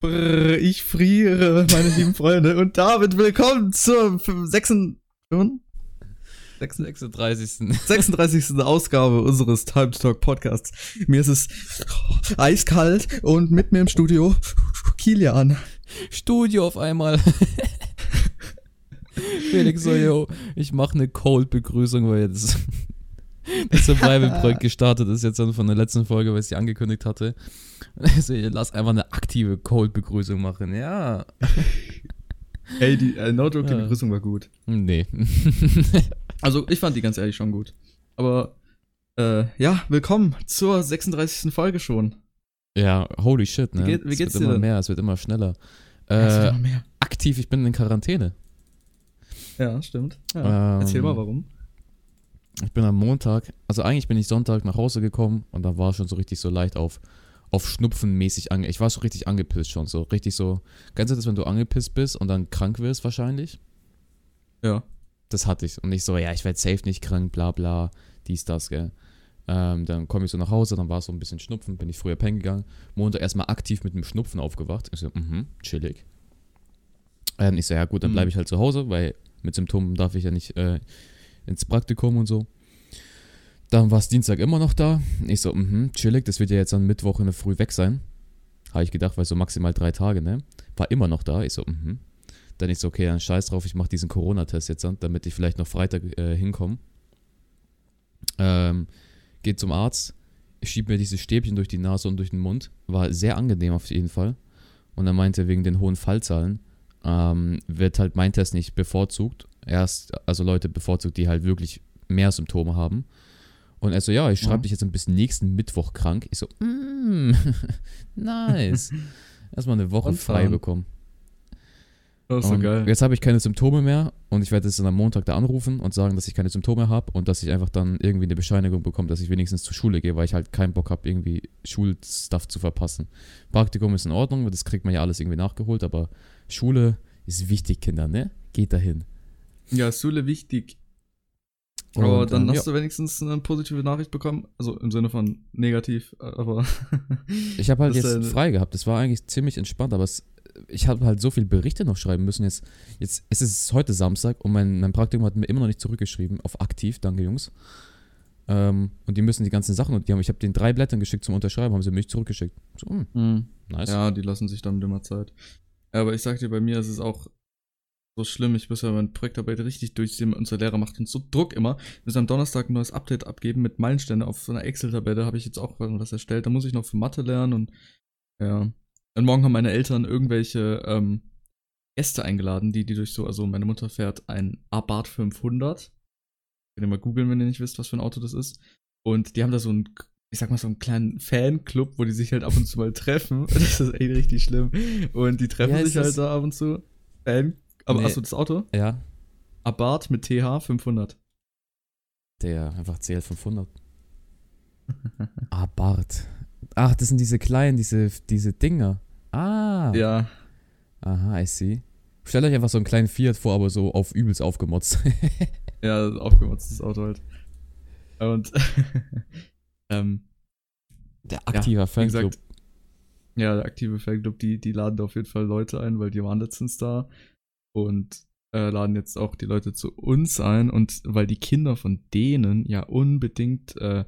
Brrr, ich friere, meine lieben Freunde. Und damit willkommen zur 36. 36. 36. Ausgabe unseres Time to Talk Podcasts. Mir ist es eiskalt und mit mir im Studio Kilian. Studio auf einmal. Felix so, yo, ich mache eine Cold-Begrüßung, weil jetzt das Survival-Projekt gestartet ist, jetzt dann von der letzten Folge, weil ich sie angekündigt hatte. Also, lass einfach eine aktive Cold-Begrüßung machen, ja. Ey, die äh, no joke, die ja. Begrüßung war gut. Nee. also, ich fand die ganz ehrlich schon gut. Aber, äh, ja, willkommen zur 36. Folge schon. Ja, holy shit, ne? Wie, geht, wie geht's es wird dir immer denn? mehr, es wird immer schneller. Ja, es wird Äh, immer mehr. aktiv, ich bin in Quarantäne. Ja, stimmt. Ja. Ähm, Erzähl mal, warum. Ich bin am Montag, also eigentlich bin ich Sonntag nach Hause gekommen und da war schon so richtig so leicht auf, auf Schnupfen mäßig ange. Ich war so richtig angepisst schon, so richtig so. Du das, wenn du angepisst bist und dann krank wirst wahrscheinlich? Ja. Das hatte ich. Und ich so, ja, ich werde safe nicht krank, bla bla, dies, das, gell. Ähm, dann komme ich so nach Hause, dann war es so ein bisschen Schnupfen, bin ich früher pennen gegangen. Montag erstmal aktiv mit einem Schnupfen aufgewacht. Ich so, mhm, chillig. Ähm, ich so, ja gut, dann Mhm. bleibe ich halt zu Hause, weil mit Symptomen darf ich ja nicht äh, ins Praktikum und so. Dann war es Dienstag immer noch da. Ich so, mhm, chillig, das wird ja jetzt am Mittwoch in der Früh weg sein. Habe ich gedacht, weil so maximal drei Tage, ne? War immer noch da. Ich so, mhm. Dann ich so, okay, dann scheiß drauf, ich mache diesen Corona-Test jetzt damit ich vielleicht noch Freitag äh, hinkomme. Ähm, geht zum Arzt, schieb mir diese Stäbchen durch die Nase und durch den Mund. War sehr angenehm auf jeden Fall. Und er meinte, wegen den hohen Fallzahlen ähm, wird halt mein Test nicht bevorzugt. Erst, also Leute bevorzugt, die halt wirklich mehr Symptome haben. Und er so, ja, ich schreibe Ja. dich jetzt bis nächsten Mittwoch krank. Ich so, mm, nice. Erstmal eine Woche frei Spontan. bekommen. Das ist so geil. Jetzt habe ich keine Symptome mehr und ich werde jetzt dann am Montag da anrufen und sagen, dass ich keine Symptome habe und dass ich einfach dann irgendwie eine Bescheinigung bekomme, dass ich wenigstens zur Schule gehe, weil ich halt keinen Bock habe, irgendwie Schulstuff zu verpassen. Praktikum ist in Ordnung, das kriegt man ja alles irgendwie nachgeholt, aber Schule ist wichtig, Kinder, ne? Geht dahin. Ja, Schule wichtig. Aber Und, dann ähm, hast du wenigstens eine positive Nachricht bekommen. Also im Sinne von negativ, aber. Ich habe halt jetzt äh, frei gehabt. Das war eigentlich ziemlich entspannt, aber es, ich habe halt so viele Berichte noch schreiben müssen. Jetzt, jetzt es ist heute Samstag und mein, mein Praktikum hat mir immer noch nicht zurückgeschrieben auf aktiv. Danke, Jungs. Ähm, und die müssen die ganzen Sachen und die haben, ich habe den drei Blättern geschickt zum Unterschreiben, haben sie mir nicht zurückgeschickt. So, Hm. nice. Ja, die lassen sich damit immer Zeit. Ja, aber ich sag dir, bei mir ist es auch so schlimm. Ich muss ja meine Projektarbeit richtig durchsehen. Unser Lehrer macht uns so Druck immer. Wir müssen am Donnerstag ein neues Update abgeben mit Meilensteine auf so einer Excel-Tabelle. Habe ich jetzt auch was erstellt. Da muss ich noch für Mathe lernen und ja. Und morgen haben meine Eltern irgendwelche ähm, Gäste eingeladen, die, die durch so, also meine Mutter fährt ein Abarth 500. Könnt ihr mal googeln, wenn ihr nicht wisst, was für ein Auto das ist. Und die haben da so einen, ich sag mal, so einen kleinen Fanclub, wo die sich halt ab und zu mal treffen. Das ist echt richtig schlimm. Und die treffen heißt sich halt da ab und zu. Fan. Aber Nee. hast du das Auto? Ja, Abarth mit TH 500. der einfach CL 500. ah, Bart. Ach, das sind diese kleinen, diese, diese Dinger. Ah. Ja. Aha, I see. Stellt euch einfach so einen kleinen Fiat vor, aber so auf übelst aufgemotzt. Ja, aufgemotztes Auto halt. Und ähm, Der aktiver wie Fanclub. gesagt, ja, der aktive Fanclub, die, die laden da auf jeden Fall Leute ein, weil die waren letztens da und äh, laden jetzt auch die Leute zu uns ein und weil die Kinder von denen ja unbedingt äh,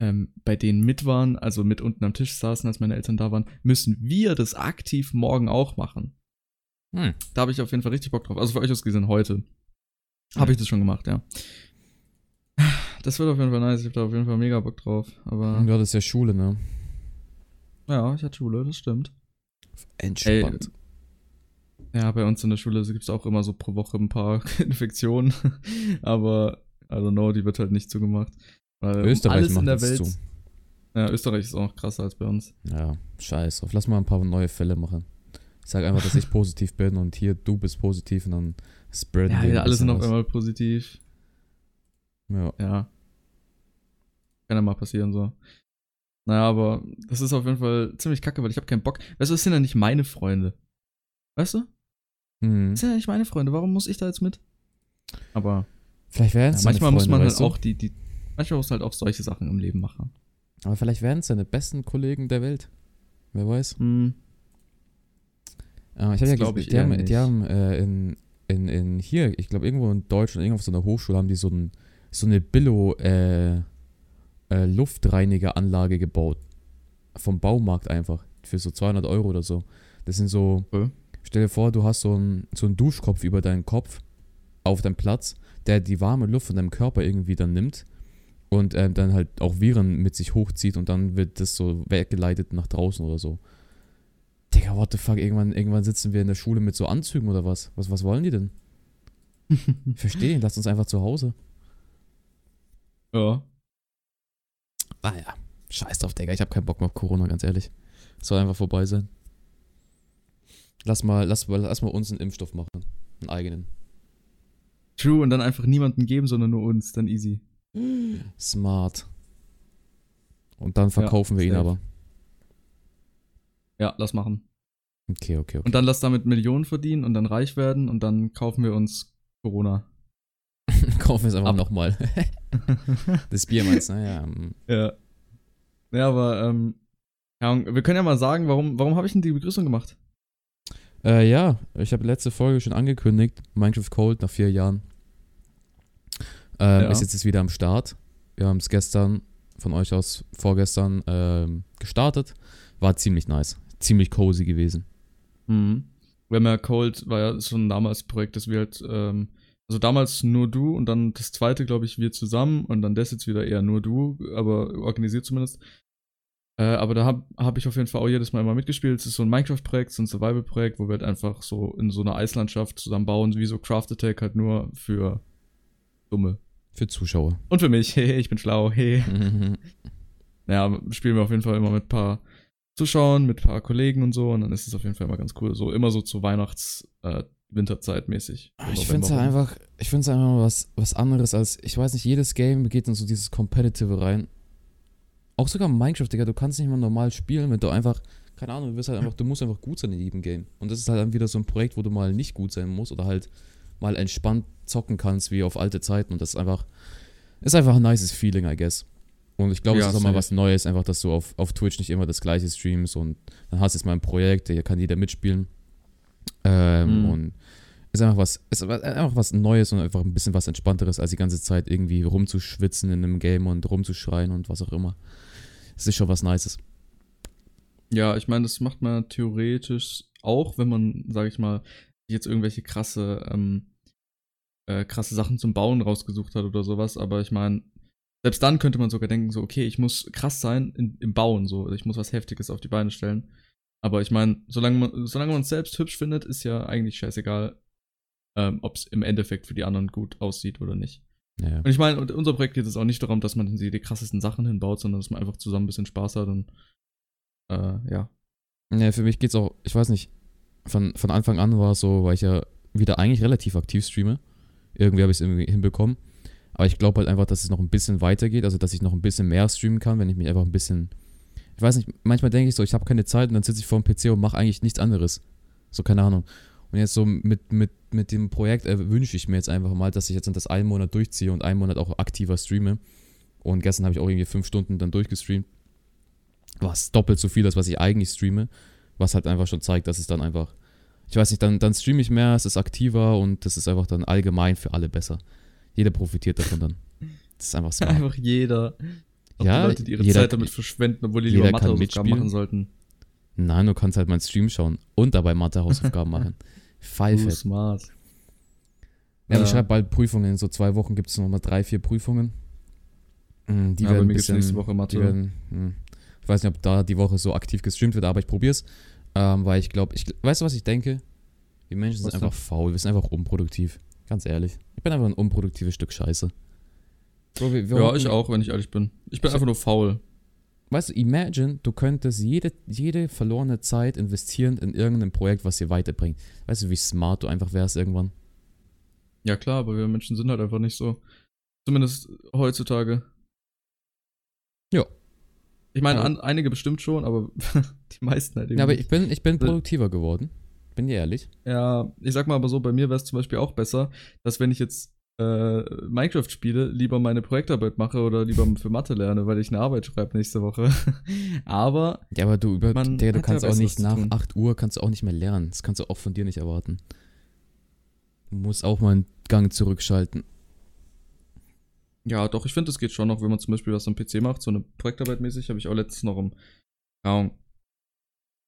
ähm, bei denen mit waren, also mit unten am Tisch saßen, als meine Eltern da waren, müssen wir das aktiv morgen auch machen. Hm. Da habe ich auf jeden Fall richtig Bock drauf. Also für euch aus gesehen heute. Habe ich das schon gemacht, ja. Das wird auf jeden Fall nice. Ich habe da auf jeden Fall mega Bock drauf. Aber Ja, das ist ja Schule, ne? ja, ich hatte Schule, das stimmt. Entspannt. Ja, bei uns in der Schule gibt es auch immer so pro Woche ein paar Infektionen. Aber, I don't know, die wird halt nicht zugemacht. Weil Österreich alles macht in der Welt. zu. Ja, Österreich ist auch noch krasser als bei uns. Ja, scheiß drauf. Lass mal ein paar neue Fälle machen. Ich sag einfach, dass ich positiv bin und hier du bist positiv und dann spreaden Ja, wir ja alle sind auf einmal positiv. Ja. Ja. Kann ja mal passieren so. Naja, aber das ist auf jeden Fall ziemlich kacke, weil ich habe keinen Bock. Weißt du, das sind ja nicht meine Freunde. Weißt du? Mhm. Das sind ja nicht meine Freunde. Warum muss ich da jetzt mit? Aber Vielleicht werden ja, es manchmal muss man halt du? auch die, die. Manchmal muss man halt auch solche Sachen im Leben machen. Aber vielleicht werden es deine besten Kollegen der Welt. Wer weiß. Hm. Äh, ich habe ja glaub gesehen, ich die haben, die haben äh, in, in, in hier, ich glaube irgendwo in Deutschland, irgendwo auf so einer Hochschule haben die so, ein, so eine Billo äh, äh, Luftreinigeranlage gebaut. Vom Baumarkt einfach. Für so 200 Euro oder so. Das sind so, Okay. Stell dir vor, du hast so einen so einen Duschkopf über deinen Kopf auf deinem Platz, der die warme Luft von deinem Körper irgendwie dann nimmt und ähm, dann halt auch Viren mit sich hochzieht und dann wird das so weggeleitet nach draußen oder so. Digga, what the fuck, irgendwann, irgendwann sitzen wir in der Schule mit so Anzügen oder was? Was, was wollen die denn? Verstehe, lasst uns einfach zu Hause. ja. Ah ja, scheiß drauf, Digga, ich habe keinen Bock mehr auf Corona, ganz ehrlich. Soll einfach vorbei sein. Lass mal, lass mal, lass mal uns einen Impfstoff machen. Einen eigenen. True, und dann einfach niemanden geben, sondern nur uns, dann easy. Smart. Und dann verkaufen wir ihn aber. Ja, lass machen. Okay, okay, okay. Und dann lass damit Millionen verdienen und dann reich werden und dann kaufen wir uns Corona. kaufen wir es einfach nochmal. das Bier meinst du, ne? Ja. mm. Ja. Ja, aber, ähm, ja, wir können ja mal sagen, warum, warum habe ich denn die Begrüßung gemacht? Äh, ja, ich habe letzte Folge schon angekündigt. Minecraft Cold nach vier Jahren. Ähm, Ja. Ist jetzt wieder am Start. Wir haben es gestern von euch aus vorgestern ähm, gestartet. War ziemlich nice. Ziemlich cozy gewesen. Mhm. Wir haben ja Cold, war ja damals ein Projekt, das wir halt, ähm, also damals nur du und dann das zweite, glaube ich, wir zusammen und dann das jetzt wieder eher nur du, aber organisiert zumindest. Äh, aber da habe hab ich auf jeden Fall auch jedes Mal immer mitgespielt. Es ist so ein Minecraft-Projekt, so ein Survival-Projekt, wo wir halt einfach so in so einer Eislandschaft zusammen bauen, wie so Craft Attack halt nur für Dumme. Für Zuschauer. Und für mich, hey, ich bin schlau, hey. Naja, spielen wir auf jeden Fall immer mit ein paar Zuschauern, mit ein paar Kollegen und so und dann ist es auf jeden Fall immer ganz cool. So immer so zur Weihnachts-, äh, Winterzeit mäßig. Ah, Ich finde es einfach, ich finde es einfach was, was anderes als, ich weiß nicht, jedes Game geht in so dieses Competitive rein. Auch sogar Minecraft, Digga, du kannst nicht mal normal spielen, wenn du einfach, keine Ahnung, du wirst halt einfach, du musst einfach gut sein in jedem Game. Und das ist halt dann wieder so ein Projekt, wo du mal nicht gut sein musst oder halt mal entspannt zocken kannst, wie auf alte Zeiten. Und das ist einfach, ist einfach ein nices Feeling, I guess. Und ich glaube, Ja, es ist auch mal was Neues, einfach, dass du auf, auf Twitch nicht immer das gleiche streamst und dann hast du jetzt mal ein Projekt, hier kann jeder mitspielen. Ähm, Mhm. Und ist einfach was, ist einfach was Neues und einfach ein bisschen was Entspannteres, als die ganze Zeit irgendwie rumzuschwitzen in einem Game und rumzuschreien und was auch immer. Es ist schon was Nices. Ja, ich meine, das macht man theoretisch auch, wenn man, sag ich mal, jetzt irgendwelche krasse, ähm, äh, krasse Sachen zum Bauen rausgesucht hat oder sowas. Aber ich meine, selbst dann könnte man sogar denken, so, okay, ich muss krass sein in, im Bauen, so, ich muss was Heftiges auf die Beine stellen. Aber ich meine, solange man, solange es selbst hübsch findet, ist ja eigentlich scheißegal, ähm, ob es im Endeffekt für die anderen gut aussieht oder nicht. Ja. Und ich meine, unser Projekt geht es auch nicht darum, dass man die, die krassesten Sachen hinbaut, sondern dass man einfach zusammen ein bisschen Spaß hat und äh, ja. ja, für mich geht's auch, ich weiß nicht, von, von Anfang an war es so, weil ich ja wieder eigentlich relativ aktiv streame. Irgendwie habe ich es irgendwie hinbekommen. Aber ich glaube halt einfach, dass es noch ein bisschen weitergeht, also dass ich noch ein bisschen mehr streamen kann, wenn ich mich einfach ein bisschen. Ich weiß nicht, manchmal denke ich so, ich habe keine Zeit und dann sitze ich vor dem PC und mache eigentlich nichts anderes. So, keine Ahnung. Und jetzt so mit, mit, mit dem Projekt äh, wünsche ich mir jetzt einfach mal, dass ich jetzt das einen Monat durchziehe und einen Monat auch aktiver streame. Und gestern habe ich auch irgendwie fünf Stunden dann durchgestreamt. Was doppelt so viel ist, was ich eigentlich streame. Was halt einfach schon zeigt, dass es dann einfach. Ich weiß nicht, dann, dann streame ich mehr, es ist aktiver und das ist einfach dann allgemein für alle besser. Jeder profitiert davon dann. Das ist einfach smart. Einfach jeder. Auch Ja, die Leute, die ihre jeder- Zeit damit verschwenden, obwohl die lieber Mathe-Hausaufgaben machen sollten. Nein, du kannst halt meinen Stream schauen und dabei Mathe-Hausaufgaben machen. Pfeife. smart. Ja, Ja. ich schreibe bald Prüfungen. In so zwei Wochen gibt es nochmal drei, vier Prüfungen. Mm, Die Ja, bei werden geht's bisschen. nächste Woche Mathe. Werden, mm, ich weiß nicht, ob da die Woche so aktiv gestreamt wird, aber ich probiere es. Ähm, weil ich glaube, ich, weißt du, was ich denke? Die Menschen Was sind einfach faul. Wir sind einfach unproduktiv. Ganz ehrlich. Ich bin einfach ein unproduktives Stück Scheiße. Bro, wir, wir Ja, ich auch, wenn ich ehrlich bin. Ich bin So- einfach nur faul. Weißt du, imagine, du könntest jede, jede verlorene Zeit investieren in irgendein Projekt, was dir weiterbringt. Weißt du, wie smart du einfach wärst irgendwann? Ja, klar, aber wir Menschen sind halt einfach nicht so. Zumindest heutzutage. Ja. Ich meine, Aber- an, einige bestimmt schon, aber die meisten halt eben Ja, aber ich bin, ich bin produktiver geworden. Bin dir ehrlich. Ja, ich sag mal aber so, bei mir wäre es zum Beispiel auch besser, dass wenn ich jetzt äh, Minecraft spiele, lieber meine Projektarbeit mache oder lieber für Mathe lerne, weil ich eine Arbeit schreibe nächste Woche. aber Ja, aber du, über, Digga, du hat ja kannst auch nicht nach tun. 8 Uhr kannst du auch nicht mehr lernen. Das kannst du auch von dir nicht erwarten. Du musst auch mal einen Gang zurückschalten. ja, doch, ich finde, es geht schon noch, wenn man zum Beispiel was am PC macht, so eine Projektarbeit mäßig, habe ich auch letztens noch um keine Ahnung,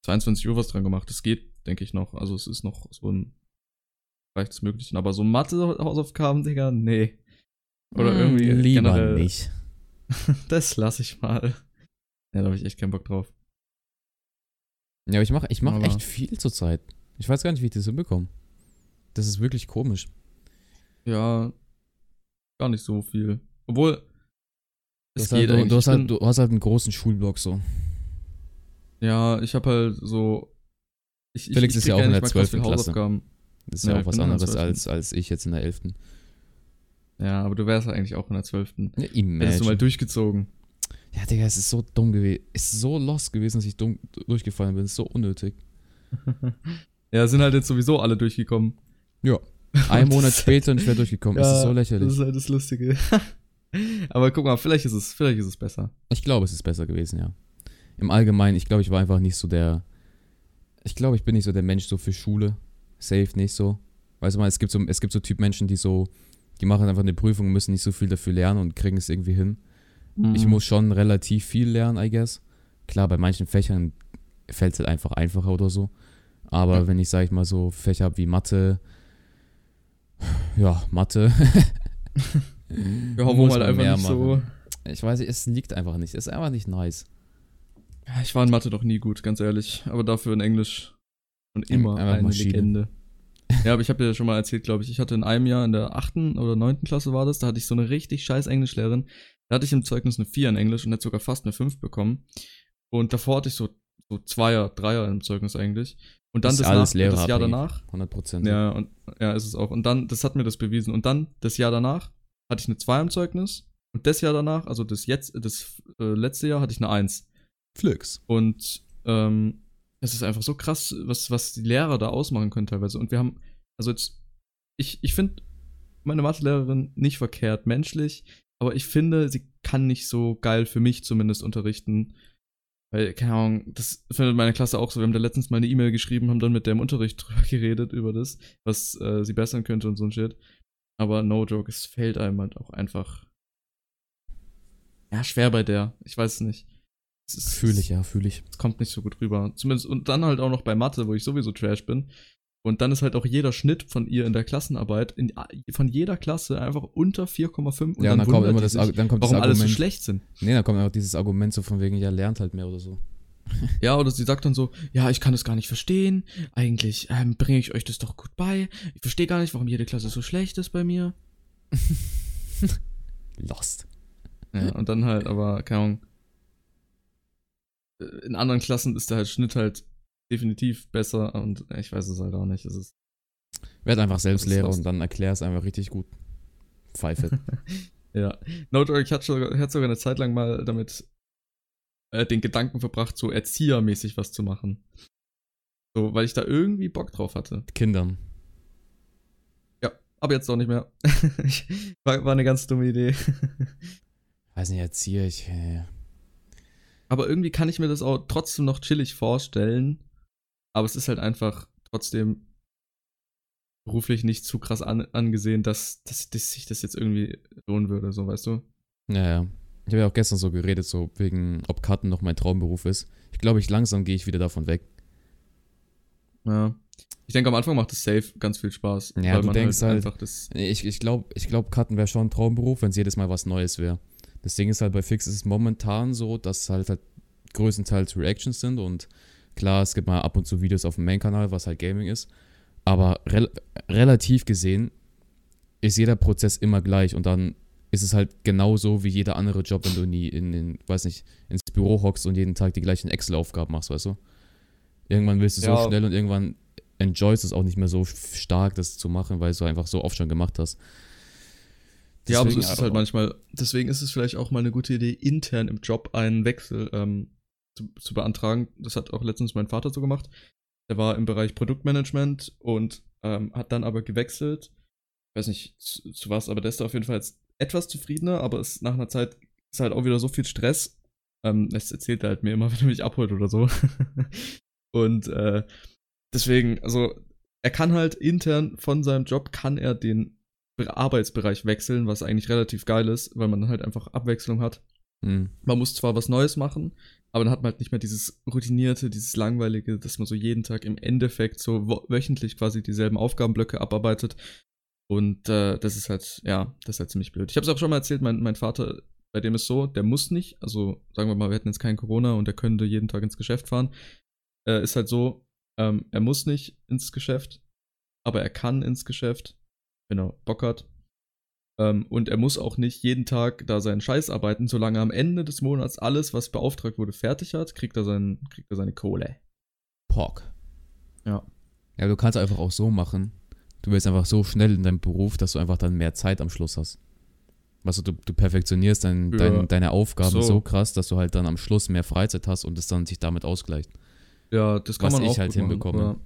22 Uhr was dran gemacht. Das geht, denke ich noch. Also es ist noch so ein Bereich des Möglichen. Aber so Mathe-Hausaufgaben, Digga, nee. Oder Hm, irgendwie lieber generell, nicht. Das lasse ich mal. Ja, da habe ich echt keinen Bock drauf. Ja, aber ich mache ich mach Aber- echt viel zurzeit. Ich weiß gar nicht, wie ich das hinbekomme. Das ist wirklich komisch. Ja, gar nicht so viel. Obwohl, Du es hast, halt, geht du, du, hast Ich halt, du hast halt einen großen Schulblock so. Ja, ich habe halt so. Ich, ich, Felix ich ist krieg ja auch in der mal krass 12. viel Klasse. Das ist ja, Ja, auch was genau, anderes als, als ich jetzt in der 11. Ja, aber du wärst ja eigentlich auch in der 12. Ja, Hättest du mal durchgezogen. Ja, Digga, es ist so dumm gewesen. Es ist so lost gewesen, dass ich dumm durchgefallen bin. Es ist so unnötig. ja, sind halt jetzt sowieso alle durchgekommen. Ja. Ein Monat ist später und ich wäre durchgekommen. es ist so lächerlich. Das ist halt das Lustige. aber guck mal, vielleicht ist es, vielleicht ist es besser. Ich glaube, es ist besser gewesen, ja. Im Allgemeinen, ich glaube, ich war einfach nicht so der. Ich glaube, ich bin nicht so der Mensch so für Schule. Safe nicht so. Weißt du mal, es gibt so, es gibt so Typ Menschen, die so, die machen einfach eine Prüfung und müssen nicht so viel dafür lernen und kriegen es irgendwie hin. Ich Mhm. muss schon relativ viel lernen, I guess. Klar, bei manchen Fächern fällt es halt einfach einfacher oder so. Aber wenn ich, sag ich mal, so Fächer habe wie Mathe, ja, Mathe. Ja, wo muss man man einfach nicht so. Ich weiß nicht, es liegt einfach nicht. Es ist einfach nicht nice. Ja, Ich war in Mathe doch nie gut, ganz ehrlich. Aber dafür in Englisch Im- immer einfach eine Maschine. Legende. Ja, aber ich habe dir schon mal erzählt, glaube ich, ich hatte in einem Jahr in der achten oder neunten Klasse war das, da hatte ich so eine richtig scheiß Englischlehrerin. Da hatte ich im Zeugnis eine 4 in Englisch und hätte sogar fast eine 5 bekommen. Und davor hatte ich so, so Zweier, Dreier im Zeugnis eigentlich. Und dann Ist das, alles nach, das Jahr danach. 100 Prozent. Ja, und ja, ist es auch. Und dann, das hat mir das bewiesen. Und dann, das Jahr danach, hatte ich eine 2 im Zeugnis. Und das Jahr danach, also das jetzt, das äh, letzte Jahr, hatte ich eine 1. Flix. Und ähm, es ist einfach so krass, was, was die Lehrer da ausmachen können teilweise. Und wir haben, also jetzt, ich, ich finde meine Mathelehrerin nicht verkehrt menschlich, aber ich finde, sie kann nicht so geil für mich zumindest unterrichten. Weil, keine Ahnung, das findet meine Klasse auch so. Wir haben da letztens mal eine E-Mail geschrieben, haben dann mit der im Unterricht drüber geredet, über das, was äh, sie bessern könnte und so ein Shit. Aber no joke, es fällt einem halt auch einfach. Ja, schwer bei der. Ich weiß es nicht. Fühle ich, ja, fühle ich. es kommt nicht so gut rüber. Zumindest, und dann halt auch noch bei Mathe, wo ich sowieso Trash bin. Und dann ist halt auch jeder Schnitt von ihr in der Klassenarbeit, in, von jeder Klasse einfach unter 4,5. Und Ja, und dann kommt immer das, sich, dann kommt das warum alle so schlecht sind. nee, dann kommt einfach dieses Argument so von wegen, ja, lernt halt mehr oder so. Ja, oder sie sagt dann so, ja, ich kann es gar nicht verstehen. Eigentlich ähm, bringe ich euch das doch gut bei. Ich verstehe gar nicht, warum jede Klasse so schlecht ist bei mir. Lost. Ja, und dann halt, aber, keine Ahnung. Äh, In anderen Klassen ist der halt Schnitt halt definitiv besser und ich weiß es halt auch nicht. Es ist Werd einfach selbst Lehrer und dann erklär es einfach richtig gut. Pfeife. Ja. No joke, ich hatte sogar, sogar eine Zeit lang mal damit äh, den Gedanken verbracht, so erziehermäßig was zu machen. So, weil ich da irgendwie Bock drauf hatte. Kindern. Ja, aber jetzt doch nicht mehr. war, war eine ganz dumme Idee. Weiß nicht, erziehe ich. Äh, aber irgendwie kann ich mir das auch trotzdem noch chillig vorstellen. Aber es ist halt einfach trotzdem beruflich nicht zu krass an, angesehen, dass, dass, dass sich das jetzt irgendwie lohnen würde, so weißt du? ja, ja. Ich habe ja auch gestern so geredet, so wegen, ob Karten noch mein Traumberuf ist. Ich glaube, ich langsam gehe ich wieder davon weg. Ja. Ich denke, am Anfang macht es safe ganz viel Spaß. Ja, du denkst halt- einfach das. Ich, ich glaube, ich glaub, Karten wäre schon ein Traumberuf, wenn es jedes Mal was Neues wäre. Das Ding ist halt, bei Fix ist es momentan so, dass halt, halt größtenteils Reactions sind und klar, es gibt mal ab und zu Videos auf dem Main-Kanal, was halt Gaming ist. Aber rel relativ gesehen ist jeder Prozess immer gleich und dann ist es halt genauso wie jeder andere Job, wenn du nie in, in weiß nicht, ins Büro hockst und jeden Tag die gleichen Excel-Aufgaben machst, weißt du? Irgendwann willst du Ja. so schnell und irgendwann enjoyst du es auch nicht mehr so stark, das zu machen, weil du einfach so oft schon gemacht hast. Ja, aber so Deswegen ist es halt manchmal. Deswegen ist es vielleicht auch mal eine gute Idee, intern im Job einen Wechsel ähm, zu, zu beantragen. Das hat auch letztens mein Vater so gemacht. Der war im Bereich Produktmanagement und ähm, hat dann aber gewechselt weiß nicht zu, zu was, aber der ist da auf jeden Fall jetzt etwas zufriedener, aber ist nach einer Zeit ist halt auch wieder so viel Stress. Ähm, das erzählt er halt mir immer, wenn er mich abholt oder so. Und äh, deswegen, also er kann halt intern von seinem Job, kann er den Arbeitsbereich wechseln, was eigentlich relativ geil ist, weil man halt einfach Abwechslung hat. Mhm. Man muss zwar was Neues machen, aber dann hat man halt nicht mehr dieses routinierte, dieses langweilige, dass man so jeden Tag im Endeffekt so wöchentlich quasi dieselben Aufgabenblöcke abarbeitet. Und äh, das ist halt, ja, das ist halt ziemlich blöd. Ich habe es auch schon mal erzählt, mein, mein Vater, bei dem ist so, der muss nicht, also sagen wir mal, wir hätten jetzt kein Corona und der könnte jeden Tag ins Geschäft fahren. Äh, ist halt so, ähm, er muss nicht ins Geschäft, aber er kann ins Geschäft, wenn er Bock hat. Ähm, und er muss auch nicht jeden Tag da seinen Scheiß arbeiten, solange er am Ende des Monats alles, was beauftragt wurde, fertig hat, kriegt er, seinen, kriegt er seine Kohle. Pork. Ja. Ja, du kannst einfach auch so machen. Du wirst einfach so schnell in deinem Beruf, dass du einfach dann mehr Zeit am Schluss hast. Weißt du, du, du perfektionierst dein, Ja. dein, deine Aufgaben So. so. krass, dass du halt dann am Schluss mehr Freizeit hast und es dann sich damit ausgleicht. Ja, das kann Was man ich auch halt gut machen, hinbekomme. aber-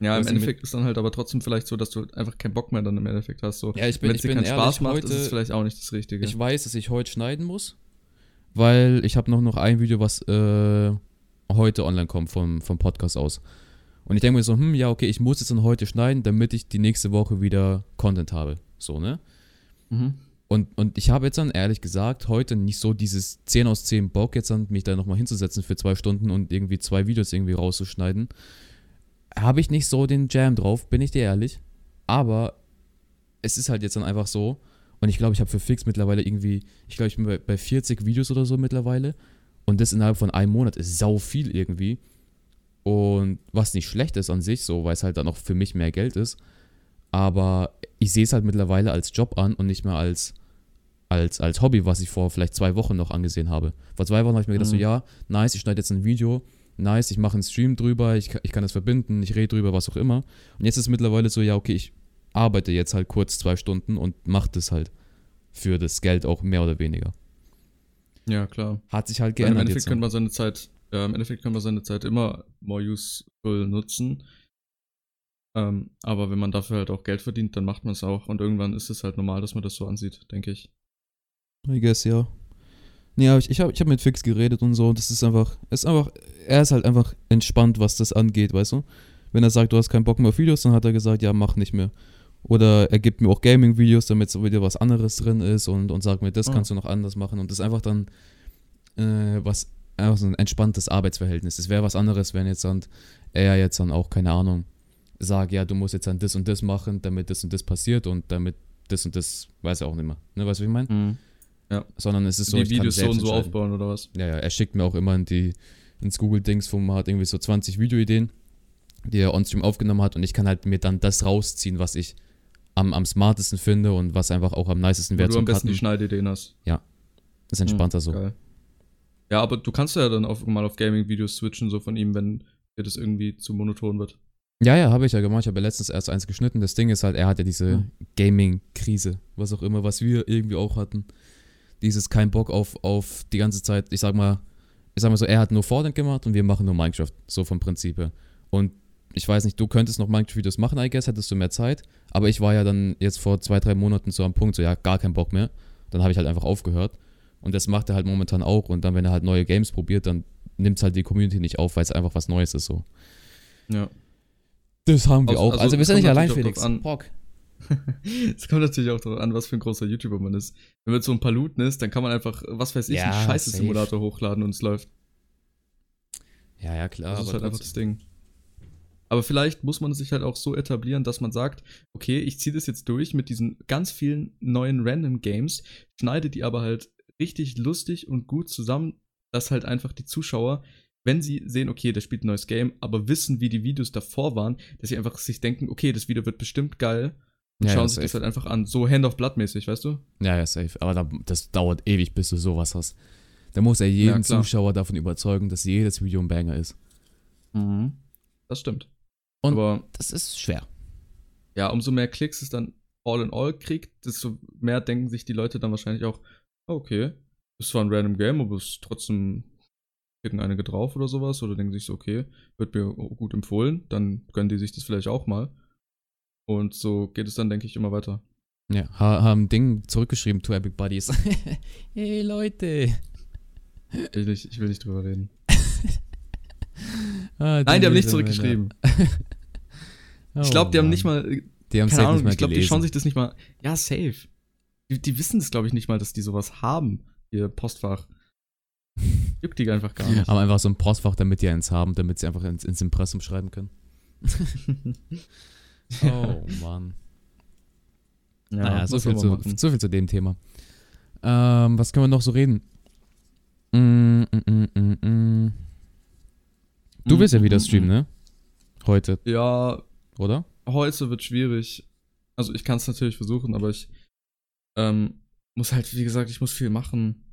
Ja, im Endeffekt ist dann halt aber trotzdem vielleicht so, dass du einfach keinen Bock mehr dann im Endeffekt hast. So. Ja, ich bin, Wenn es dir keinen ehrlich, Spaß macht, heute, ist es vielleicht auch nicht das Richtige. ich weiß, dass ich heute schneiden muss, weil ich habe noch, noch ein Video, was äh, heute online kommt vom, vom Podcast aus. Und ich denke mir so, hm, ja, okay, ich muss jetzt dann heute schneiden, damit ich die nächste Woche wieder Content habe. So, ne? mhm. Und, und ich habe jetzt dann ehrlich gesagt heute nicht so dieses 10 aus 10 Bock, jetzt dann mich da nochmal hinzusetzen für zwei Stunden und irgendwie zwei Videos irgendwie rauszuschneiden. Habe ich nicht so den Jam drauf, bin ich dir ehrlich. Aber es ist halt jetzt dann einfach so. Und ich glaube, ich habe für Fix mittlerweile irgendwie, ich glaube, ich bin bei, bei 40 Videos oder so mittlerweile. Und das innerhalb von einem Monat ist sau viel irgendwie. Und was nicht schlecht ist an sich, so, weil es halt dann auch für mich mehr Geld ist. Aber ich sehe es halt mittlerweile als Job an und nicht mehr als, als, als Hobby, was ich vor vielleicht zwei Wochen noch angesehen habe. Vor zwei Wochen habe ich mir gedacht, so Mhm. ja, nice, ich schneide jetzt ein Video, nice, ich mache einen Stream drüber, ich, kann- ich kann das verbinden, ich rede drüber, was auch immer. Und jetzt ist es mittlerweile so, ja, okay, ich arbeite jetzt halt kurz zwei Stunden und mache das halt für das Geld auch mehr oder weniger. Ja, klar. Hat sich halt Weil Im geändert Endeffekt könnte man seine Zeit, ja, im Endeffekt kann man seine Zeit immer more useful nutzen. Ähm, aber wenn man dafür halt auch Geld verdient, dann macht man es auch. Und irgendwann ist es halt normal, dass man das so ansieht, denke ich. I guess, ja. Nee, aber ich, ich habe ich hab mit Fix geredet und so. Das ist einfach, ist einfach, er ist halt einfach entspannt, was das angeht, weißt du? Wenn er sagt, du hast keinen Bock mehr auf Videos, dann hat er gesagt, ja, mach nicht mehr. Oder er gibt mir auch Gaming-Videos, damit so wieder was anderes drin ist und, und sagt mir, das Ah. kannst du noch anders machen. Und das ist einfach dann äh, was, einfach so ein entspanntes Arbeitsverhältnis. Es wäre was anderes, wenn jetzt dann er jetzt dann auch, keine Ahnung, sagt, ja, du musst jetzt dann das und das machen, damit das und das passiert und damit das und das, weiß er auch nicht mehr. Ne, weißt du, wie ich meine? Sondern es ist so, Die ich kann Videos so und so aufbauen oder was? Ja, ja, er schickt mir auch immer in die, ins Google-Dings, wo man hat irgendwie so 20 Videoideen, die er on-stream aufgenommen hat und ich kann halt mir dann das rausziehen, was ich am, am smartesten finde und was einfach auch am nicesten wäre du am besten die Cutten. Schneidideen hast. Ist entspannter so. Geil. Ja, aber du kannst ja dann auf, mal auf Gaming-Videos switchen, so von ihm, wenn dir das irgendwie zu monoton wird. Ja, ja, habe ich ja gemacht. Ich habe ja letztens erst eins geschnitten. Das Ding ist halt, er hat ja diese Hm. Gaming-Krise, was auch immer, was wir irgendwie auch hatten. Dieses kein Bock auf, auf die ganze Zeit, ich sag mal, ich sag mal so, er hat nur Fortnite gemacht und wir machen nur Minecraft, so vom Prinzip her. Und ich weiß nicht, du könntest noch Minecraft-Videos machen, I guess, hättest du mehr Zeit. Aber ich war ja dann jetzt vor zwei, drei Monaten so am Punkt, so ja, gar keinen Bock mehr. Dann habe ich halt einfach aufgehört. Und das macht er halt momentan auch. Und dann, wenn er halt neue Games probiert, dann nimmt es halt die Community nicht auf, weil es einfach was Neues ist so. Ja. Das haben wir Also- auch. also Also, wir sind nicht allein, Felix. Bock. Es kommt natürlich auch darauf an, was für ein großer YouTuber man ist. Wenn man so ein Paluten ist, dann kann man einfach, was weiß ich, Ja, einen Scheiße-Simulator hochladen und es läuft. Ja, ja, klar. Das ist halt einfach das Ding. Aber vielleicht muss man sich halt auch so etablieren, dass man sagt, okay, ich ziehe das jetzt durch mit diesen ganz vielen neuen Random Games, schneide die aber halt richtig lustig und gut zusammen, dass halt einfach die Zuschauer, wenn sie sehen, okay, der spielt ein neues Game, aber wissen, wie die Videos davor waren, dass sie einfach sich denken, okay, das Video wird bestimmt geil und Ja, schauen ja, sich das halt einfach an, so Hand of Blood mäßig, weißt du? Ja, ja, safe. Aber da, das dauert ewig, bis du sowas hast. Da muss er jeden Ja. Zuschauer davon überzeugen, dass jedes Video ein Banger ist. Das stimmt. Und- aber Das ist schwer. ja, umso mehr Klicks es dann all in all kriegt, desto mehr denken sich die Leute dann wahrscheinlich auch, "Oh, okay, ist zwar ein random Game, aber es ist trotzdem klicken einige drauf oder sowas, oder denken sich so, okay, wird mir gut empfohlen, dann gönnen die sich das vielleicht auch mal. Und so geht es dann, denke ich, immer weiter. Ja, ha haben Ding zurückgeschrieben, to Epic Buddies. hey Leute. Ich will nicht, ich will nicht drüber reden. Ah, Nein, die haben nicht zurückgeschrieben. Mann. Ich glaube, die Oh, haben nicht Mann. mal. Die haben Keine Ahnung, nicht mal ich glaube, die schauen sich das nicht mal. Ja, safe. Die, die wissen das, glaube ich, nicht mal, dass die sowas haben, ihr Postfach. Juckt die einfach gar nicht. Haben einfach so ein Postfach, damit die eins haben, damit sie einfach ins, ins Impressum schreiben können. Oh Mann. ja, naja, so viel, zu, so viel zu dem Thema. Ähm, was können wir noch so reden? Mm, mm, mm. Du willst ja wieder streamen, ne? Heute, Ja, oder? heute wird schwierig. Also ich kann es natürlich versuchen, aber ich ähm, muss halt, wie gesagt, ich muss viel machen.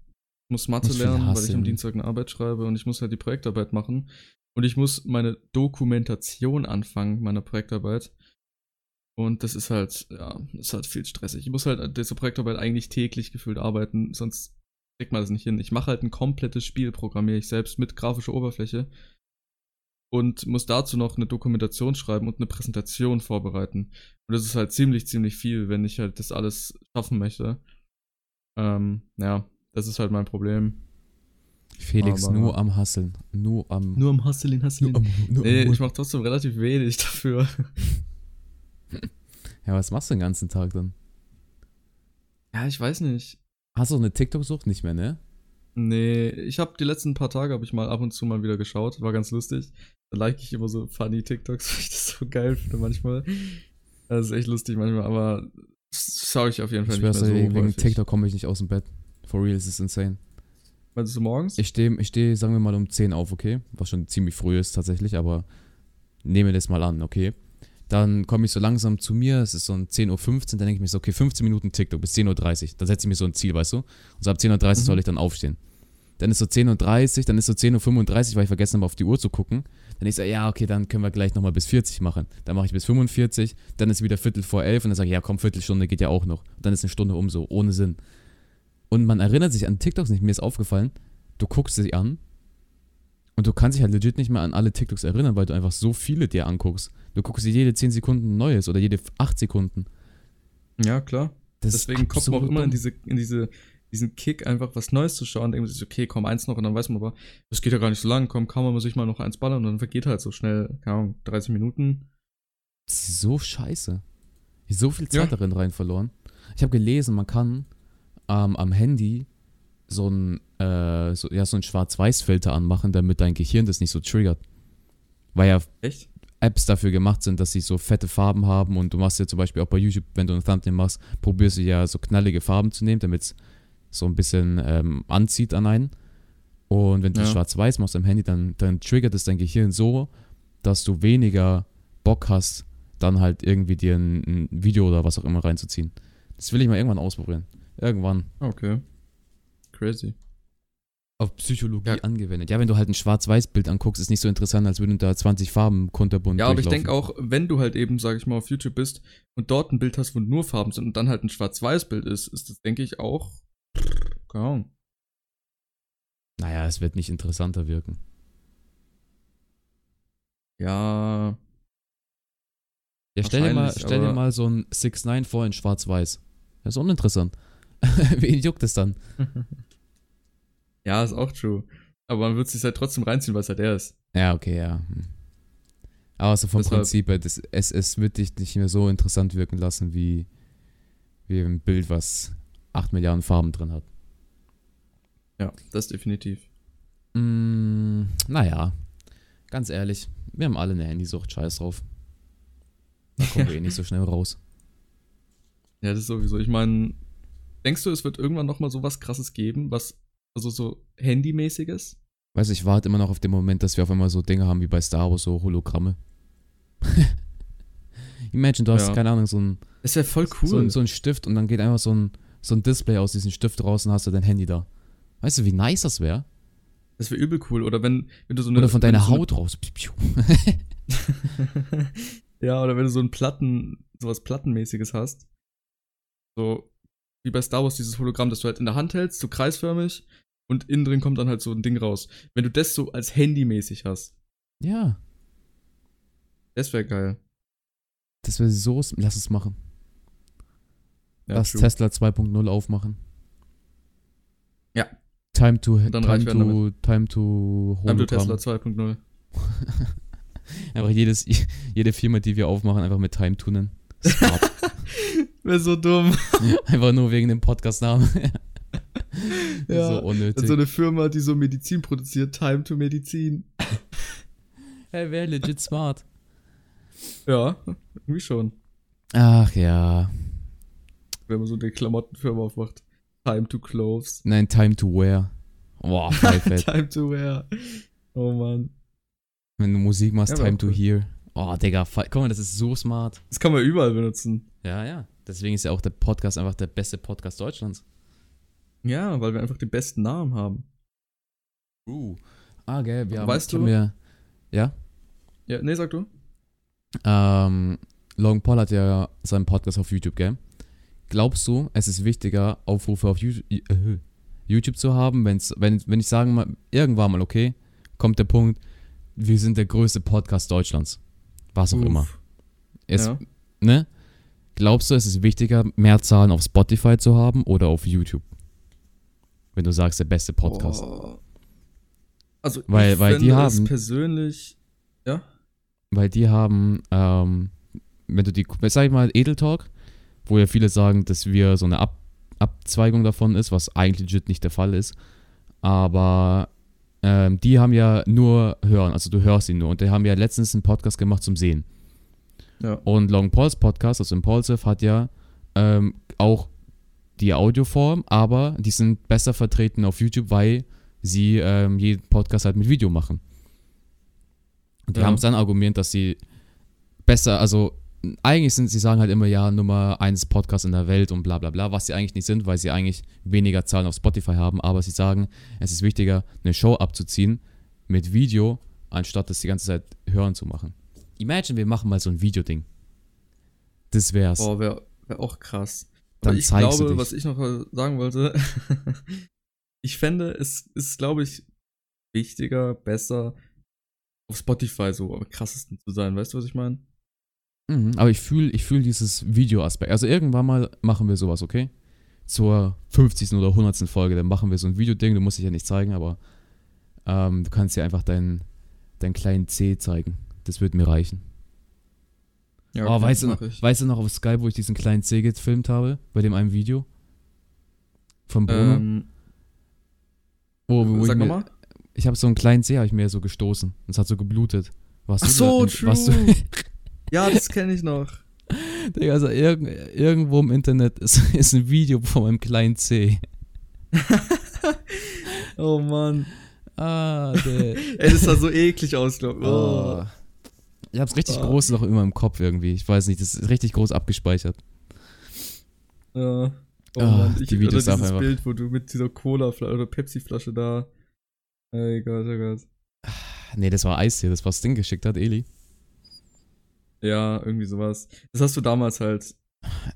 Ich muss Mathe Muss lernen, weil ich am Dienstag eine Arbeit schreibe und ich muss halt die Projektarbeit machen. Und ich muss meine Dokumentation anfangen, meiner Projektarbeit. Und das ist halt, ja, ist halt viel stressig. Ich muss halt an dieser Projektarbeit eigentlich täglich gefühlt arbeiten, sonst kriegt man das nicht hin. Ich mache halt ein komplettes Spiel, programmiere ich selbst mit grafischer Oberfläche und muss dazu noch eine Dokumentation schreiben und eine Präsentation vorbereiten. Und das ist halt ziemlich, ziemlich viel, wenn ich halt das alles schaffen möchte. Ähm, ja, das ist halt mein Problem. Felix, Aber- nur am Hasseln. Nur am. Nur am Hustling, Hustling. nur am, nur Nee, am ich mache trotzdem relativ wenig dafür. Ja, was machst du den ganzen Tag dann? Ja, ich weiß nicht. Hast du eine TikTok-Sucht? Nicht mehr, ne? Nee, ich habe die letzten paar Tage habe ich mal ab und zu mal wieder geschaut, war ganz lustig. Da like ich immer so funny TikToks, weil ich das so geil finde manchmal. Das ist echt lustig manchmal, aber schaue ich auf jeden Fall Ich nicht mehr so wegen häufig. TikTok komme ich nicht aus dem Bett. For real, es ist insane. Meinst du morgens? Ich stehe, ich steh, sagen wir mal, um 10 auf, okay? Was schon ziemlich früh ist tatsächlich, aber nehme das mal an, okay? Dann komme ich so langsam zu mir, es ist so um 10.15 Uhr, dann denke ich mir so, okay, 15 Minuten TikTok bis 10.30 Uhr. Dann setze ich mir so ein Ziel, weißt du? Und so ab 10.30 Uhr Mhm. soll ich dann aufstehen. Dann ist so 10.30 Uhr, dann ist so 10.35 Uhr, weil ich vergessen habe, auf die Uhr zu gucken. Dann ist so, ja, okay, dann können wir gleich nochmal bis 40 machen. Dann mache ich bis 45, dann ist wieder Viertel vor 11 und dann sage ich, ja, komm, Viertelstunde geht ja auch noch. Und dann ist eine Stunde um so, ohne Sinn. Und man erinnert sich an TikToks nicht, mir ist aufgefallen, du guckst sie an und du kannst dich halt legit nicht mehr an alle TikToks erinnern, weil du einfach so viele dir anguckst. Du guckst dir jede 10 Sekunden neues oder jede 8 Sekunden. Ja, klar. Das Deswegen kommt man auch immer in diese, in diese, diesen Kick, einfach was Neues zu schauen. Denkt man sich, okay, komm, eins noch und dann weiß man aber, das geht ja gar nicht so lang, komm, kann man sich mal noch eins ballern und dann vergeht halt so schnell, keine Ahnung, 30 Minuten. Das ist so scheiße. So viel Zeit Ja. darin rein verloren. Ich habe gelesen, man kann ähm, am Handy so ein, äh, so, ja, so ein Schwarz-Weiß-Filter anmachen, damit dein Gehirn das nicht so triggert. Weil ja Echt? Apps dafür gemacht sind, dass sie so fette Farben haben und du machst ja zum Beispiel auch bei YouTube, wenn du ein Thumbnail machst, probierst du ja so knallige Farben zu nehmen, damit es so ein bisschen ähm, anzieht an einen. Und wenn du Ja. schwarz-weiß machst am Handy, dann, dann triggert es dein Gehirn so, dass du weniger Bock hast, dann halt irgendwie dir ein, ein Video oder was auch immer reinzuziehen. Das will ich mal irgendwann ausprobieren. Irgendwann. Okay. Crazy. Auf Psychologie Ja. angewendet. Ja, wenn du halt ein Schwarz-Weiß-Bild anguckst, ist nicht so interessant, als würden da 20 Farben kunterbunt Ja, aber ich denke auch, wenn du halt eben, sag ich mal, auf YouTube bist und dort ein Bild hast, wo nur Farben sind und dann halt ein Schwarz-Weiß-Bild ist, ist das, denke ich, auch. Keine Ahnung. Naja, es wird nicht interessanter wirken. Ja. Ja, stell dir mal, stell dir mal so ein 6-9 vor in schwarz-weiß. Das ist uninteressant. Wen juckt es dann? ja, ist auch true. Aber man wird sich halt trotzdem reinziehen, weil es halt der ist. Ja, okay, ja. Hm. Aber so vom Deshalb- Prinzip her, das, es, es wird dich nicht mehr so interessant wirken lassen, wie, wie ein Bild, was 8 Milliarden Farben drin hat. Ja, das definitiv. Mm, naja, ganz ehrlich, wir haben alle eine Handysucht, scheiß drauf. Da kommen wir eh nicht so schnell raus. Ja, das ist sowieso. Ich meine, denkst du, es wird irgendwann nochmal so was krasses geben, was, also so Handymäßiges? Weißt du, ich warte immer noch auf den Moment, dass wir auf einmal so Dinge haben wie bei Star Wars, so Hologramme. Imagine, du hast, Ja. keine Ahnung, so ein, Das wäre voll cool. so, ein, so ein Stift und dann geht einfach so ein, so ein Display aus diesem Stift raus und hast du dein Handy da. Weißt du, wie nice das wäre? das wäre übel cool. Oder wenn, wenn du so eine. Oder von deiner so eine- Haut raus. Ja, oder wenn du so ein Platten, sowas Plattenmäßiges hast. So, wie bei Star Wars, dieses Hologramm, das du halt in der Hand hältst, so kreisförmig, und innen drin kommt dann halt so ein Ding raus. Wenn du das so als Handymäßig hast, Ja. das wäre geil. Das wäre so. Lass es machen. Ja, Lass true. Tesla 2.0 aufmachen. Ja. Time to, time to, time to Time to. Tesla 2.0. Einfach jedes, jede Firma, die wir aufmachen, einfach mit Time to nennen. Wäre so dumm. einfach nur wegen dem Podcast-Namen. Ja. So unnötig. So eine Firma, die so Medizin produziert, Time to Medizin. hey, wäre legit smart. Ja, irgendwie schon. Ach ja. Wenn man so eine Klamottenfirma aufmacht. Time to Clothes. Nein, Time to Wear. Boah, voll fett. Time to Wear. Oh Mann. Wenn du Musik machst, Ja, Time to cool. Hear. Oh, Digga, guck mal, das ist so smart. Das kann man überall benutzen. Ja, ja. Deswegen ist ja auch der Podcast einfach der beste Podcast Deutschlands. Ja, weil wir einfach den besten Namen haben. Uh. Ah, gell, wir haben, Weißt du- Mir, ja? Ja, nee, sag du. Ähm, Logan Paul hat ja seinen Podcast auf YouTube, gell? Glaubst du, es ist wichtiger, Aufrufe auf YouTube, äh, YouTube zu haben, wenn's, wenn, wenn ich sagen mal, irgendwann mal, okay, kommt der Punkt, wir sind der größte Podcast Deutschlands. Was auch Uff. immer. Es, Ja. ne? Glaubst du, es ist wichtiger, mehr Zahlen auf Spotify zu haben oder auf YouTube? Wenn du sagst, der beste Podcast. Boah. Also, Weil- ich weil die haben- persönlich. Ja? Weil die haben, ähm, wenn du die, sag ich mal, Edel Talk, wo ja viele sagen, dass wir so eine Ab Abzweigung davon ist, was eigentlich legit nicht der Fall ist. Aber ähm, die haben ja nur Hören, also du hörst ihn nur. Und die haben ja letztens einen Podcast gemacht zum Sehen. Ja. Und Long Pauls Podcast, also Impulsive, hat ja ähm, auch die Audioform, aber die sind besser vertreten auf YouTube, weil sie ähm, jeden Podcast halt mit Video machen. Und die Ja. haben es dann argumentiert, dass sie besser, also eigentlich sind, sie sagen halt immer, ja, Nummer 1 Podcast in der Welt und bla bla bla, was sie eigentlich nicht sind, weil sie eigentlich weniger Zahlen auf Spotify haben, aber sie sagen, es ist wichtiger, eine Show abzuziehen mit Video, anstatt das die ganze Zeit hören zu machen. Imagine, wir machen mal so ein Videoding. Das wär's. Boah, wäre wär auch krass. Dann ich zeigst du glaube, dich. was ich noch äh, sagen wollte, ich fände, es ist, glaube ich, wichtiger, besser, auf Spotify so am krassesten zu sein. Weißt du, was ich meine? Mhm, aber ich fühle ich fühl dieses Video-Aspekt. Also irgendwann mal machen wir sowas, okay? Zur 50. oder 100. Folge, dann machen wir so ein Videoding. Du musst dich ja nicht zeigen, aber ähm, du kannst ja einfach deinen, deinen kleinen C zeigen. Das wird mir reichen. Ja, oh, okay, weißt, du noch, ich. weißt du noch auf Skype, wo ich diesen kleinen C gefilmt habe? Bei dem einen Video? Von Bruno? Ähm, wo, wo ich sag mir, nochmal. Ich habe so einen kleinen C, habe ich mir so gestoßen. Und es hat so geblutet. Warst Ach so, da, true. warst du, Ja, das kenne ich noch. Digga, also irg irgendwo im Internet ist, ist ein Video von meinem kleinen C. Oh Mann. Ah, der. Ey, das sah so eklig aus, glaub ich. Oh. Oh. Ich hab's richtig Ah. groß noch immer im Kopf irgendwie. Ich weiß nicht, das ist richtig groß abgespeichert. Ja. Oh Ah, Mann, ich die Videos dieses einfach- Bild, wo du mit dieser Cola-Flasche oder Pepsi-Flasche da. Ey Gott, oh Gott. Nee, das war Eis hier, das was Ding geschickt hat, Eli. Ja, irgendwie sowas. Das hast du damals halt.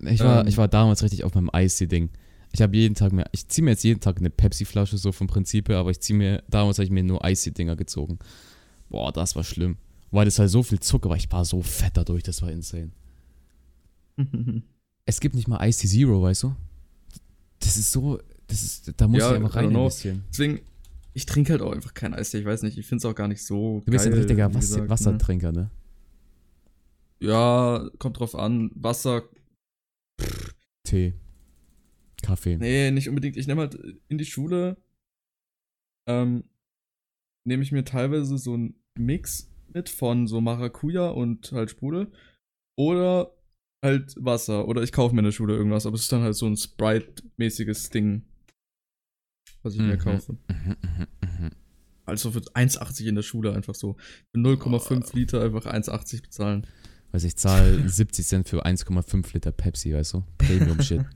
Ich war, Ähm. ich war damals richtig auf meinem Eis-Ding. Ich habe jeden Tag mehr, ich ziehe mir jetzt jeden Tag eine Pepsi-Flasche so vom Prinzip her, aber ich ziehe mir, damals habe ich mir nur Eis-Dinger gezogen. Boah, das war schlimm. Weil das halt so viel Zucker war, ich war so fett dadurch, das war insane. Es gibt nicht mal Ice Zero, weißt du? Das ist so, das ist, da muss Ja, ich einfach rein investieren. Deswegen, ich trinke halt auch einfach kein Eistee. Ich weiß nicht, ich finde es auch gar nicht so. Du bist geil, ein richtiger gesagt, ne? Wassertrinker, ne? Ja, kommt drauf an. Wasser, Tee. Kaffee. nee, nicht unbedingt. Ich nehme halt in die Schule, ähm, nehme ich mir teilweise so einen Mix mit von so Maracuja und halt Sprudel. Oder halt Wasser. Oder ich kaufe mir in der Schule irgendwas, aber es ist dann halt so ein Sprite-mäßiges Ding, was ich mir Mhm. kaufe. Mhm, mhm, mhm. Also für 1,80 in der Schule einfach so. Für 0,5 Liter einfach 1,80 bezahlen. Weiß ich zahle 70 Cent für 1,5 Liter Pepsi, weißt du? Premium Shit.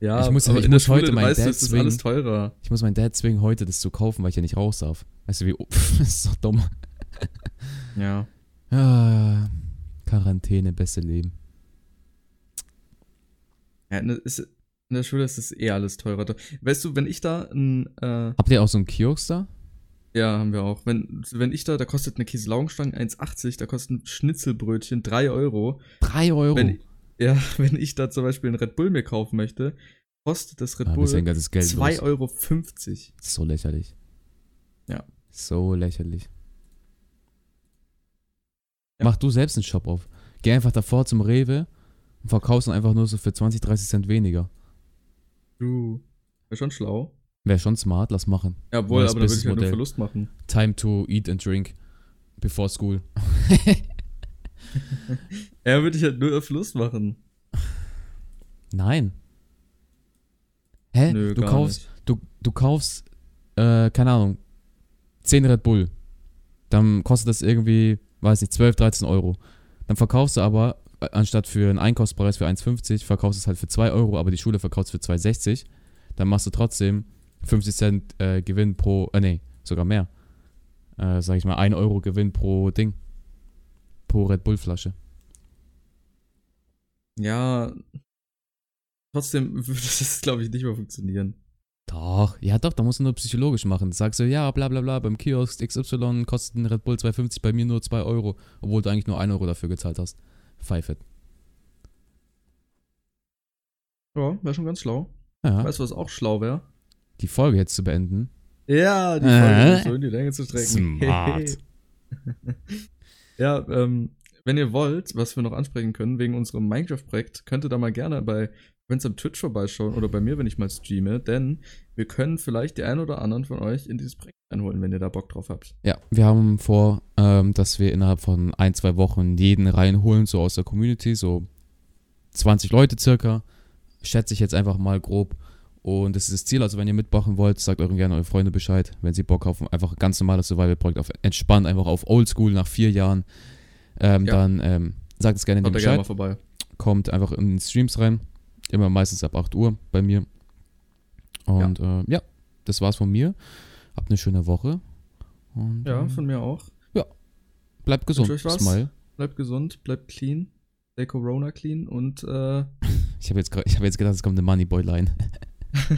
Ja, Ich muss- aber ich in muss der Schule, heute meinen weißt, Dad ist alles zwingen. teurer. Ich muss meinen Dad zwingen, heute das zu kaufen, weil ich ja nicht raus darf. Weißt du, wie. das ist so dumm. Ja. Ah, Quarantäne, beste Leben. ja in, der, ist, in der Schule ist es eh alles teurer. Weißt du, wenn ich da ein, äh, Habt ihr auch so einen Kiosk da? Ja, haben wir auch. Wenn, wenn ich da, da kostet eine Käselaugenstange 1,80, da kostet ein Schnitzelbrötchen 3 Euro. 3 Euro. Wenn, ja, wenn ich da zum Beispiel einen Red Bull mir kaufen möchte, kostet das Red ah, Bull bist ja ein ganzes Geld 2,50 los. Euro. So lächerlich. Ja. So lächerlich. Ja. Mach du selbst einen Shop auf. Geh einfach davor zum Rewe und verkaufst ihn einfach nur so für 20, 30 Cent weniger. Du. Wäre schon schlau. Wäre schon smart, lass machen. Ja, wohl, Neues aber da würde ich halt nur. Verlust machen. Time to eat and drink before school. Ja, würde ich halt nur Verlust machen. Nein. Hä? Nö, du kaufst, nicht. du, du kaufst, äh, keine Ahnung, 10 Red Bull. Dann kostet das irgendwie, weiß nicht, 12, 13 Euro. Dann verkaufst du aber, äh, anstatt für einen Einkaufspreis für 1,50, verkaufst du es halt für 2 Euro, aber die Schule verkauft es für 2,60. Dann machst du trotzdem 50 Cent äh, Gewinn pro, äh, nee, sogar mehr. Äh, sag ich mal, 1 Euro Gewinn pro Ding. Pro Red Bull Flasche. Ja. Trotzdem würde das, glaube ich, nicht mehr funktionieren. Doch, ja doch, da musst du nur psychologisch machen. Sagst du, ja, bla bla bla, beim Kiosk XY kostet ein Red Bull 2,50, bei mir nur 2 Euro, obwohl du eigentlich nur 1 Euro dafür gezahlt hast. Pfeife. it. Ja, wäre schon ganz schlau. Ja, Weißt du, was auch schlau wäre? die Folge jetzt zu beenden. Ja, die Äh? Folge so in die Länge zu strecken. Smart. ja, ähm, wenn ihr wollt, was wir noch ansprechen können, wegen unserem Minecraft-Projekt, könnt ihr da mal gerne bei Friends am Twitch vorbeischauen oder bei mir, wenn ich mal streame, denn wir können vielleicht die einen oder anderen von euch in dieses Projekt einholen, wenn ihr da Bock drauf habt. Ja, wir haben vor, ähm, dass wir innerhalb von ein, zwei Wochen jeden reinholen, so aus der Community, so 20 Leute circa. Schätze ich jetzt einfach mal grob. Und das ist das Ziel, also wenn ihr mitmachen wollt, sagt euren gerne eure Freunde Bescheid, wenn sie Bock haben, einfach ein ganz normales Survival-Projekt auf entspannt, einfach auf Oldschool nach vier Jahren. Ähm, Ja. Dann ähm, sagt es gerne in den gerne vorbei. kommt einfach in den Streams rein, immer meistens ab 8 Uhr bei mir. Und ja, äh, ja das war's von mir. Habt eine schöne Woche. Und, Ja, ähm, von mir auch. Bleibt gesund. Smile. Bleibt gesund, bleibt clean. Stay Corona clean und äh, Ich habe jetzt, ich hab jetzt gedacht, es kommt eine Moneyboy-Line.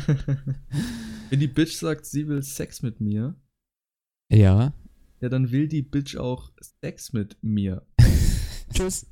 wenn die Bitch sagt, sie will Sex mit mir, Ja. Ja, dann will die Bitch auch Sex mit mir. Tschüss.